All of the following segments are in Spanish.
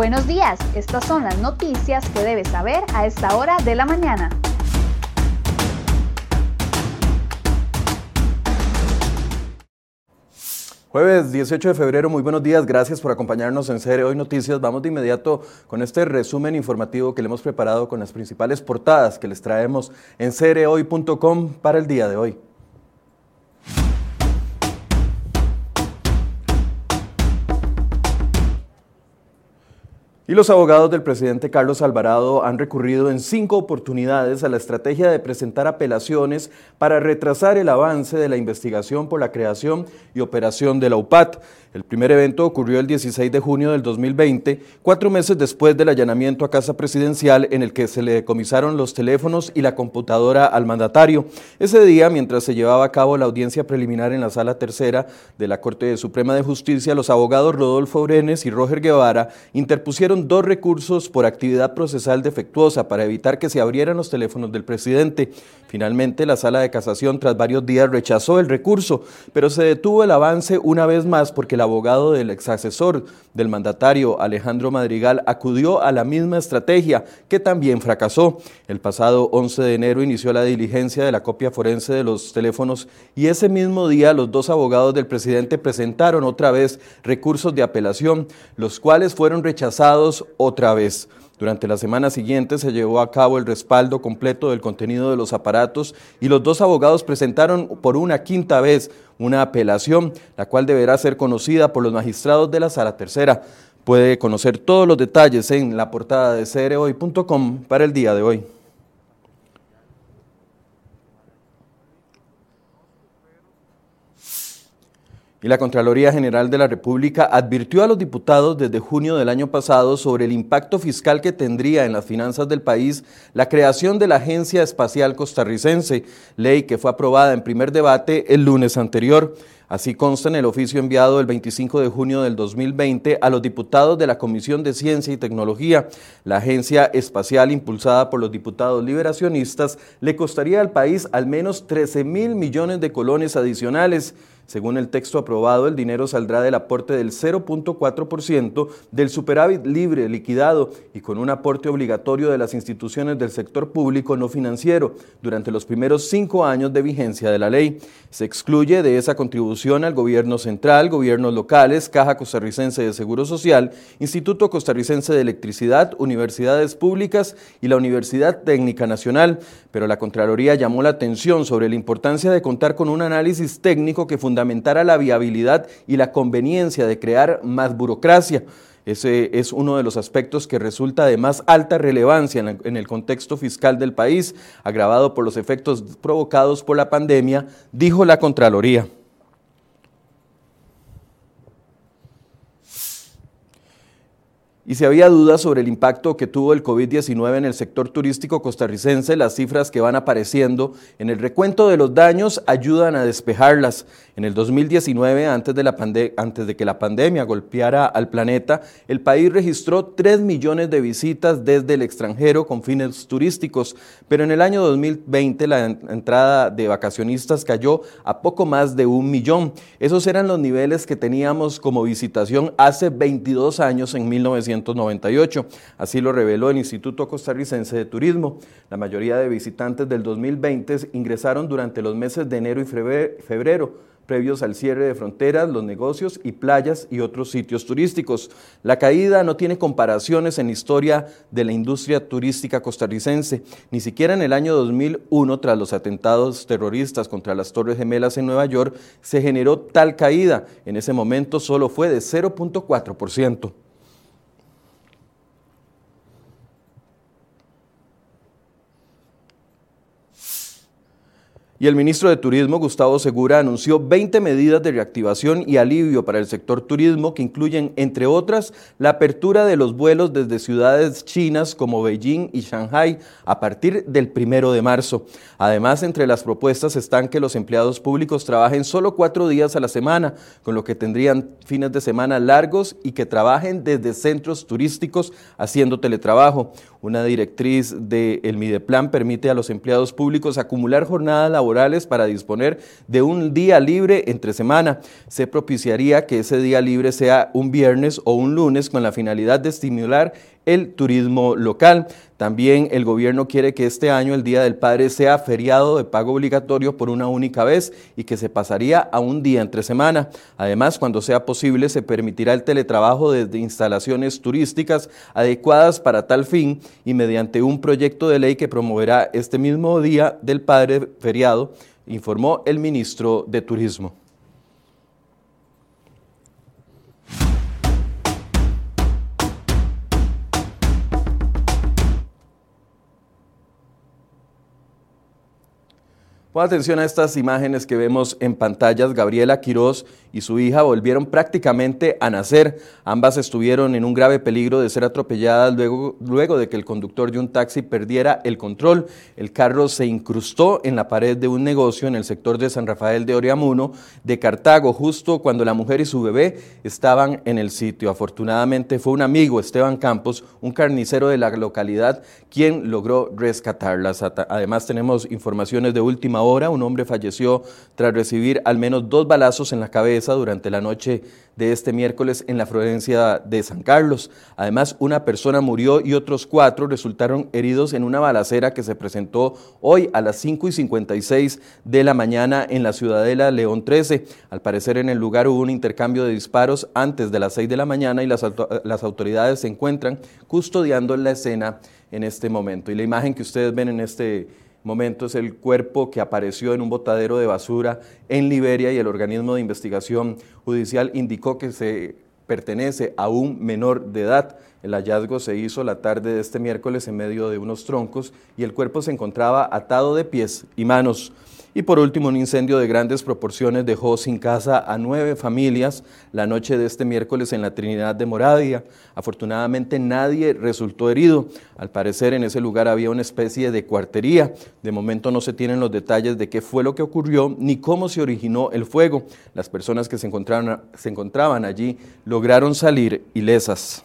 Buenos días, estas son las noticias que debes saber a esta hora de la mañana. Jueves 18 de febrero, muy buenos días, gracias por acompañarnos en Cere Hoy Noticias. Vamos de inmediato con este resumen informativo que le hemos preparado con las principales portadas que les traemos en cerehoy.com para el día de hoy. Y los abogados del presidente Carlos Alvarado han recurrido en cinco oportunidades a la estrategia de presentar apelaciones para retrasar el avance de la investigación por la creación y operación de la UPAT. El primer evento ocurrió el 16 de junio del 2020, cuatro meses después del allanamiento a Casa Presidencial en el que se le decomisaron los teléfonos y la computadora al mandatario. Ese día, mientras se llevaba a cabo la audiencia preliminar en la Sala Tercera de la Corte Suprema de Justicia, los abogados Rodolfo Brenes y Roger Guevara interpusieron dos recursos por actividad procesal defectuosa para evitar que se abrieran los teléfonos del presidente. Finalmente, la Sala de Casación, tras varios días, rechazó el recurso, pero se detuvo el avance una vez más porque el abogado del exasesor del mandatario Alejandro Madrigal acudió a la misma estrategia que también fracasó. El pasado 11 de enero inició la diligencia de la copia forense de los teléfonos y ese mismo día los dos abogados del presidente presentaron otra vez recursos de apelación, los cuales fueron rechazados otra vez. Durante la semana siguiente se llevó a cabo el respaldo completo del contenido de los aparatos y los dos abogados presentaron por una quinta vez una apelación, la cual deberá ser conocida por los magistrados de la Sala Tercera. Puede conocer todos los detalles en la portada de cereoy.com para el día de hoy. Y la Contraloría General de la República advirtió a los diputados desde junio del año pasado sobre el impacto fiscal que tendría en las finanzas del país la creación de la Agencia Espacial Costarricense, ley que fue aprobada en primer debate el lunes anterior. Así consta en el oficio enviado el 25 de junio del 2020 a los diputados de la Comisión de Ciencia y Tecnología. La agencia espacial impulsada por los diputados liberacionistas le costaría al país al menos 13 mil millones de colones adicionales. Según el texto aprobado, el dinero saldrá del aporte del 0.4% del superávit libre liquidado y con un aporte obligatorio de las instituciones del sector público no financiero durante los primeros cinco años de vigencia de la ley. Se excluye de esa contribución al gobierno central, gobiernos locales, Caja Costarricense de Seguro Social, Instituto Costarricense de Electricidad, universidades públicas y la Universidad Técnica Nacional. Pero la Contraloría llamó la atención sobre la importancia de contar con un análisis técnico que fundamenta fundamentar la viabilidad y la conveniencia de crear más burocracia. Ese es uno de los aspectos que resulta de más alta relevancia en el contexto fiscal del país, agravado por los efectos provocados por la pandemia, dijo la Contraloría. Y si había dudas sobre el impacto que tuvo el COVID-19 en el sector turístico costarricense, las cifras que van apareciendo en el recuento de los daños ayudan a despejarlas. En el 2019, antes de, la antes de que la pandemia golpeara al planeta, el país registró 3 millones de visitas desde el extranjero con fines turísticos, pero en el año 2020 la entrada de vacacionistas cayó a poco más de un millón. Esos eran los niveles que teníamos como visitación hace 22 años en 1900. Así lo reveló el Instituto Costarricense de Turismo. La mayoría de visitantes del 2020 ingresaron durante los meses de enero y febrero previos al cierre de fronteras, los negocios y playas y otros sitios turísticos. La caída no tiene comparaciones en la historia de la industria turística costarricense, ni siquiera en el año 2001, tras los atentados terroristas contra las Torres Gemelas en Nueva York, se generó tal caída. En ese momento solo fue de 0.4%. Y el ministro de Turismo, Gustavo Segura, anunció 20 medidas de reactivación y alivio para el sector turismo que incluyen, entre otras, la apertura de los vuelos desde ciudades chinas como Beijing y Shanghai a partir del primero de marzo. Además, entre las propuestas están que los empleados públicos trabajen solo cuatro días a la semana, con lo que tendrían fines de semana largos y que trabajen desde centros turísticos haciendo teletrabajo. Una directriz del Mideplan permite a los empleados públicos acumular jornadas laborales para disponer de un día libre entre semana. Se propiciaría que ese día libre sea un viernes o un lunes con la finalidad de estimular el turismo local. También el gobierno quiere que este año el Día del Padre sea feriado de pago obligatorio por una única vez y que se pasaría a un día entre semana. Además, cuando sea posible, se permitirá el teletrabajo desde instalaciones turísticas adecuadas para tal fin y mediante un proyecto de ley que promoverá este mismo Día del Padre feriado, informó el ministro de Turismo. Pon atención a estas imágenes que vemos en pantallas. Gabriela Quiroz y su hija volvieron prácticamente a nacer. Ambas estuvieron en un grave peligro de ser atropelladas luego, luego de que el conductor de un taxi perdiera el control. El carro se incrustó en la pared de un negocio en el sector de San Rafael de Oriamuno, de Cartago, justo cuando la mujer y su bebé estaban en el sitio. Afortunadamente fue un amigo, Esteban Campos, un carnicero de la localidad, quien logró rescatarlas. Además tenemos informaciones de última hora, un hombre falleció tras recibir al menos dos balazos en la cabeza durante la noche de este miércoles en la Florencia de San Carlos. Además, una persona murió y otros cuatro resultaron heridos en una balacera que se presentó hoy a las 5 y 56 de la mañana en la ciudadela León 13. Al parecer en el lugar hubo un intercambio de disparos antes de las 6 de la mañana y las, las autoridades se encuentran custodiando la escena en este momento. Y la imagen que ustedes ven en este momento es el cuerpo que apareció en un botadero de basura en Liberia y el organismo de investigación judicial indicó que se pertenece a un menor de edad. El hallazgo se hizo la tarde de este miércoles en medio de unos troncos y el cuerpo se encontraba atado de pies y manos. Y por último, un incendio de grandes proporciones dejó sin casa a nueve familias la noche de este miércoles en la Trinidad de Moravia. Afortunadamente nadie resultó herido. Al parecer en ese lugar había una especie de cuartería. De momento no se tienen los detalles de qué fue lo que ocurrió ni cómo se originó el fuego. Las personas que se encontraban, se encontraban allí lograron salir ilesas.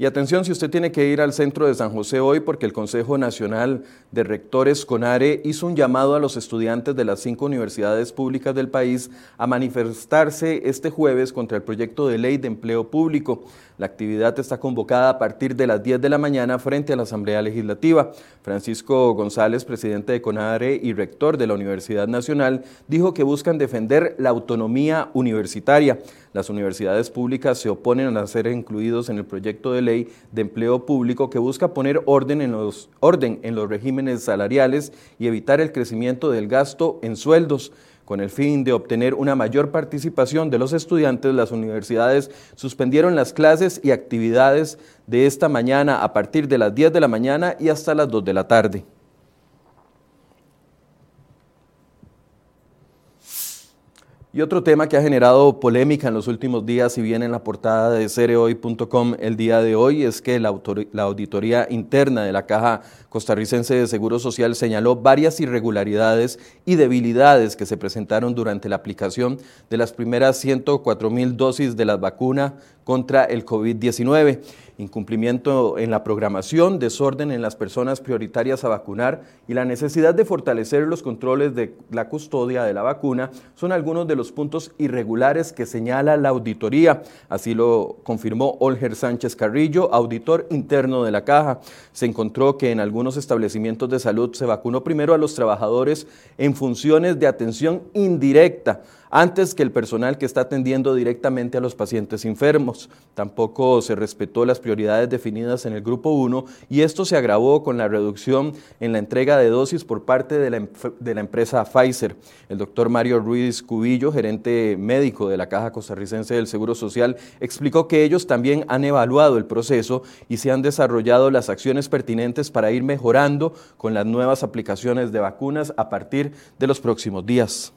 Y atención si usted tiene que ir al centro de San José hoy porque el Consejo Nacional de Rectores CONARE hizo un llamado a los estudiantes de las cinco universidades públicas del país a manifestarse este jueves contra el proyecto de ley de empleo público. La actividad está convocada a partir de las 10 de la mañana frente a la Asamblea Legislativa. Francisco González, presidente de CONARE y rector de la Universidad Nacional, dijo que buscan defender la autonomía universitaria. Las universidades públicas se oponen a ser incluidos en el proyecto de ley de empleo público que busca poner orden en los, orden en los regímenes salariales y evitar el crecimiento del gasto en sueldos. Con el fin de obtener una mayor participación de los estudiantes, las universidades suspendieron las clases y actividades de esta mañana a partir de las 10 de la mañana y hasta las 2 de la tarde. Y otro tema que ha generado polémica en los últimos días, y viene en la portada de cereoy.com el día de hoy, es que la, la, auditoría interna de la Caja Costarricense de Seguro Social señaló varias irregularidades y debilidades que se presentaron durante la aplicación de las primeras 104 mil dosis de la vacuna contra el COVID-19 incumplimiento en la programación, desorden en las personas prioritarias a vacunar y la necesidad de fortalecer los controles de la custodia de la vacuna son algunos de los puntos irregulares que señala la auditoría. Así lo confirmó Olger Sánchez Carrillo, auditor interno de la caja. Se encontró que en algunos establecimientos de salud se vacunó primero a los trabajadores en funciones de atención indirecta antes que el personal que está atendiendo directamente a los pacientes enfermos. Tampoco se respetó las prioridades definidas en el grupo 1 y esto se agravó con la reducción en la entrega de dosis por parte de la, de la empresa Pfizer. El doctor Mario Ruiz Cubillo, gerente médico de la Caja Costarricense del Seguro Social, explicó que ellos también han evaluado el proceso y se han desarrollado las acciones pertinentes para ir mejorando con las nuevas aplicaciones de vacunas a partir de los próximos días.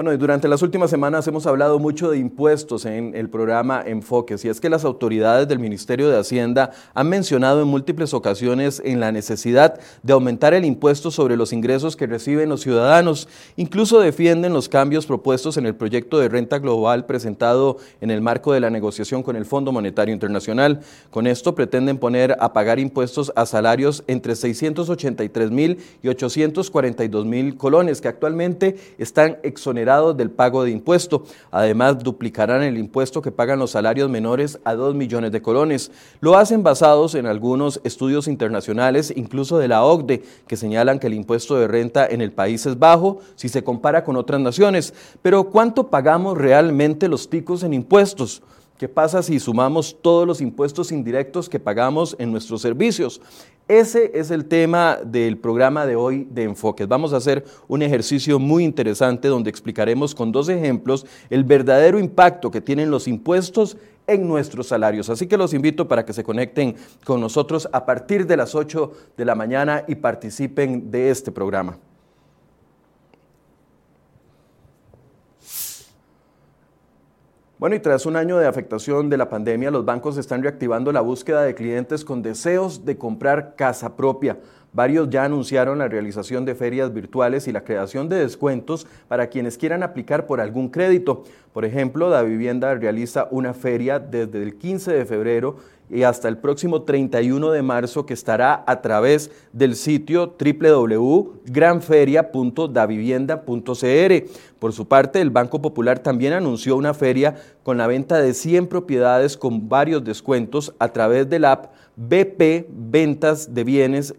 Bueno, y durante las últimas semanas hemos hablado mucho de impuestos en el programa Enfoques, y es que las autoridades del Ministerio de Hacienda han mencionado en múltiples ocasiones en la necesidad de aumentar el impuesto sobre los ingresos que reciben los ciudadanos. Incluso defienden los cambios propuestos en el proyecto de renta global presentado en el marco de la negociación con el Fondo Monetario Internacional. Con esto pretenden poner a pagar impuestos a salarios entre 683 mil y 842 mil colones, que actualmente están exonerados del pago de impuesto. Además, duplicarán el impuesto que pagan los salarios menores a 2 millones de colones. Lo hacen basados en algunos estudios internacionales, incluso de la OCDE, que señalan que el impuesto de renta en el país es bajo si se compara con otras naciones. Pero ¿cuánto pagamos realmente los ticos en impuestos? ¿Qué pasa si sumamos todos los impuestos indirectos que pagamos en nuestros servicios? Ese es el tema del programa de hoy de Enfoques. Vamos a hacer un ejercicio muy interesante donde explicaremos con dos ejemplos el verdadero impacto que tienen los impuestos en nuestros salarios. Así que los invito para que se conecten con nosotros a partir de las 8 de la mañana y participen de este programa. Bueno, y tras un año de afectación de la pandemia, los bancos están reactivando la búsqueda de clientes con deseos de comprar casa propia. Varios ya anunciaron la realización de ferias virtuales y la creación de descuentos para quienes quieran aplicar por algún crédito. Por ejemplo, la vivienda realiza una feria desde el 15 de febrero y hasta el próximo 31 de marzo que estará a través del sitio www.granferia.davivienda.cr. Por su parte, el Banco Popular también anunció una feria con la venta de 100 propiedades con varios descuentos a través del app BP Ventas de Bienes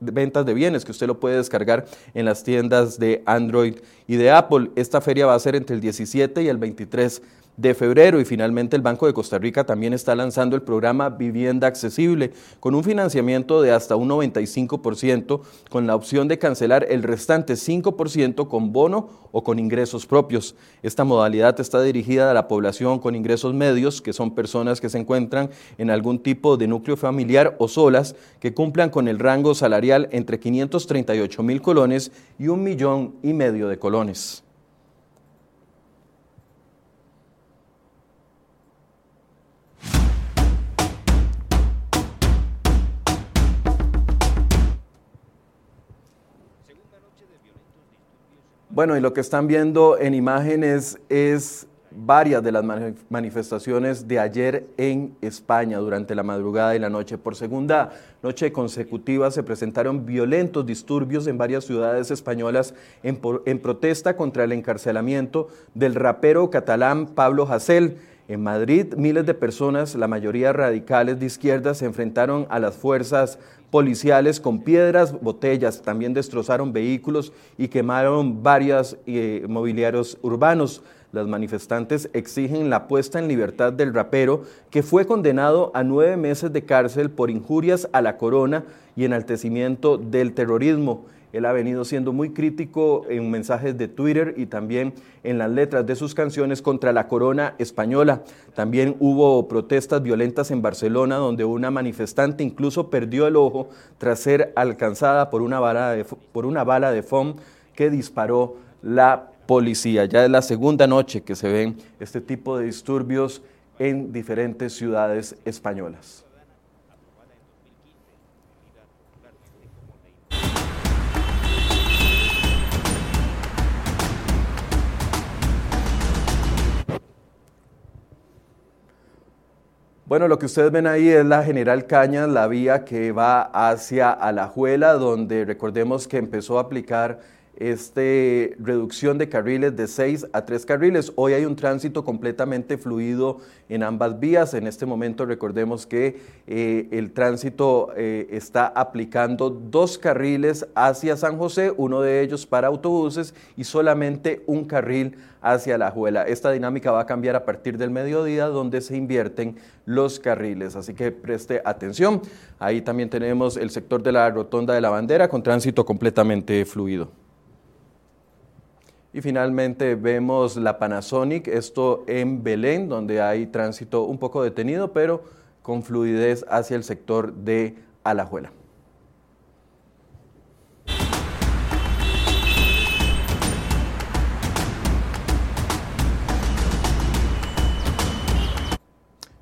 ventas de bienes que usted lo puede descargar en las tiendas de Android y de Apple. Esta feria va a ser entre el 17 y el 23 de febrero y finalmente el Banco de Costa Rica también está lanzando el programa Vivienda Accesible con un financiamiento de hasta un 95% con la opción de cancelar el restante 5% con bono o con ingresos propios. Esta modalidad está dirigida a la población con ingresos medios, que son personas que se encuentran en algún tipo de núcleo familiar o solas que cumplan con el rango salarial entre 538 mil colones y un millón y medio de colones. Bueno, y lo que están viendo en imágenes es varias de las manifestaciones de ayer en España durante la madrugada y la noche. Por segunda noche consecutiva se presentaron violentos disturbios en varias ciudades españolas en, protesta contra el encarcelamiento del rapero catalán Pablo Hasél. En Madrid, miles de personas, la mayoría radicales de izquierda, se enfrentaron a las fuerzas policiales con piedras, botellas, también destrozaron vehículos y quemaron varios eh, mobiliarios urbanos. Los manifestantes exigen la puesta en libertad del rapero, que fue condenado a nueve meses de cárcel por injurias a la corona y enaltecimiento del terrorismo. Él ha venido siendo muy crítico en mensajes de Twitter y también en las letras de sus canciones contra la corona española. También hubo protestas violentas en Barcelona donde una manifestante incluso perdió el ojo tras ser alcanzada por una bala de, por una bala de foam que disparó la policía. Ya es la segunda noche que se ven este tipo de disturbios en diferentes ciudades españolas. Bueno, lo que ustedes ven ahí es la General Cañas, la vía que va hacia Alajuela, donde recordemos que empezó a aplicar este, reducción de carriles de 6 a 3 carriles. Hoy hay un tránsito completamente fluido en ambas vías. En este momento recordemos que eh, el tránsito eh, está aplicando dos carriles hacia San José, uno de ellos para autobuses y solamente un carril hacia la Juela. Esta dinámica va a cambiar a partir del mediodía donde se invierten los carriles, así que preste atención. Ahí también tenemos el sector de la rotonda de la bandera con tránsito completamente fluido. Y finalmente vemos la Panasonic, esto en Belén, donde hay tránsito un poco detenido, pero con fluidez hacia el sector de Alajuela.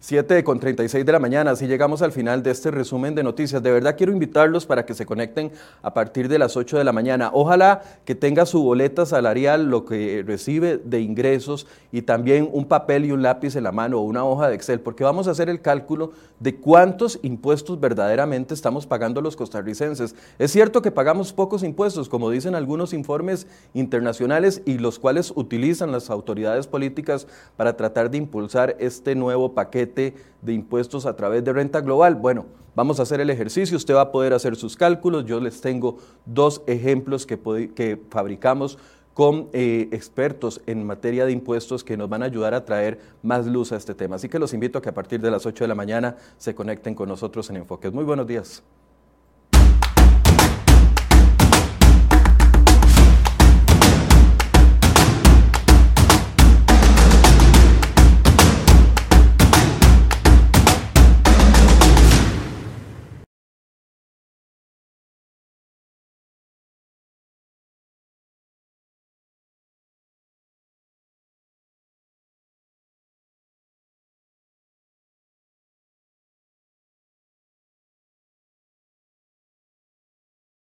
7 con 36 de la mañana, así llegamos al final de este resumen de noticias. De verdad quiero invitarlos para que se conecten a partir de las 8 de la mañana. Ojalá que tenga su boleta salarial, lo que recibe de ingresos y también un papel y un lápiz en la mano o una hoja de Excel, porque vamos a hacer el cálculo de cuántos impuestos verdaderamente estamos pagando los costarricenses. Es cierto que pagamos pocos impuestos, como dicen algunos informes internacionales y los cuales utilizan las autoridades políticas para tratar de impulsar este nuevo de impuestos a través de renta global. Bueno, vamos a hacer el ejercicio, usted va a poder hacer sus cálculos. Yo les tengo dos ejemplos que, que fabricamos con eh, expertos en materia de impuestos que nos van a ayudar a traer más luz a este tema. Así que los invito a que a partir de las 8 de la mañana se conecten con nosotros en Enfoques. Muy buenos días.